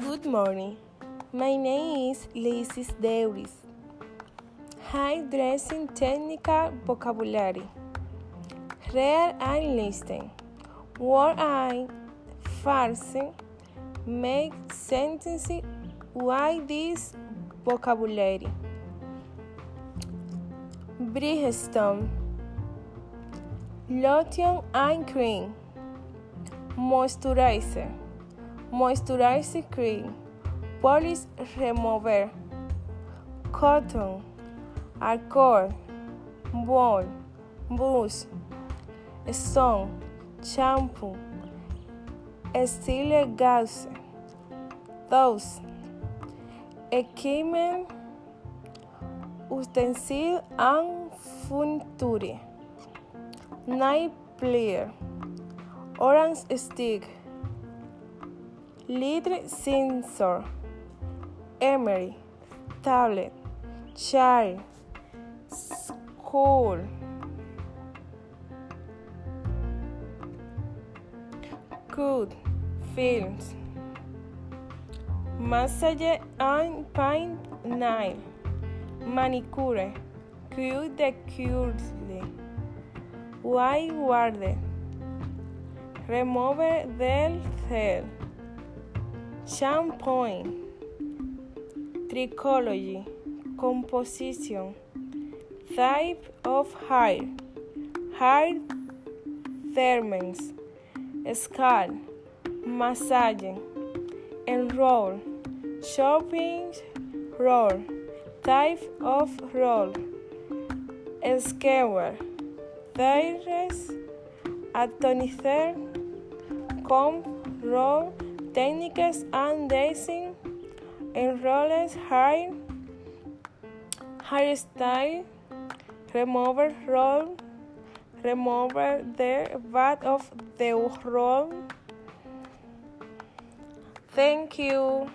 Good morning. My name is Lysis Deuris. High dressing technical vocabulary. Read and listen. Word I farce make sentences why this vocabulary. Bridgestone. Lotion and cream. Moisturizer. Moisturizer cream. Polish remover. Cotton. Alcohol. Ball. Brush. Stone. Shampoo. Stile gas. Those. Equipment. Utensil and furniture. Night player. Orange stick. Litre sensor. Emery. Tablet. Child. School. Good. Films. Massage and paint nail. Manicure. Cute the curly. White warde. Remove del cell. Shampoo. Trichology. Composition. Type of hair. Hair thermins. Scalp. Massage. Enroll. Shopping. Roll. Type of roll. Skewer. Tires. Atomizer. Comb. Roll. Techniques and. Enrolls hair. Hairstyle. Remover roll. Remover the back of the roll. Thank you.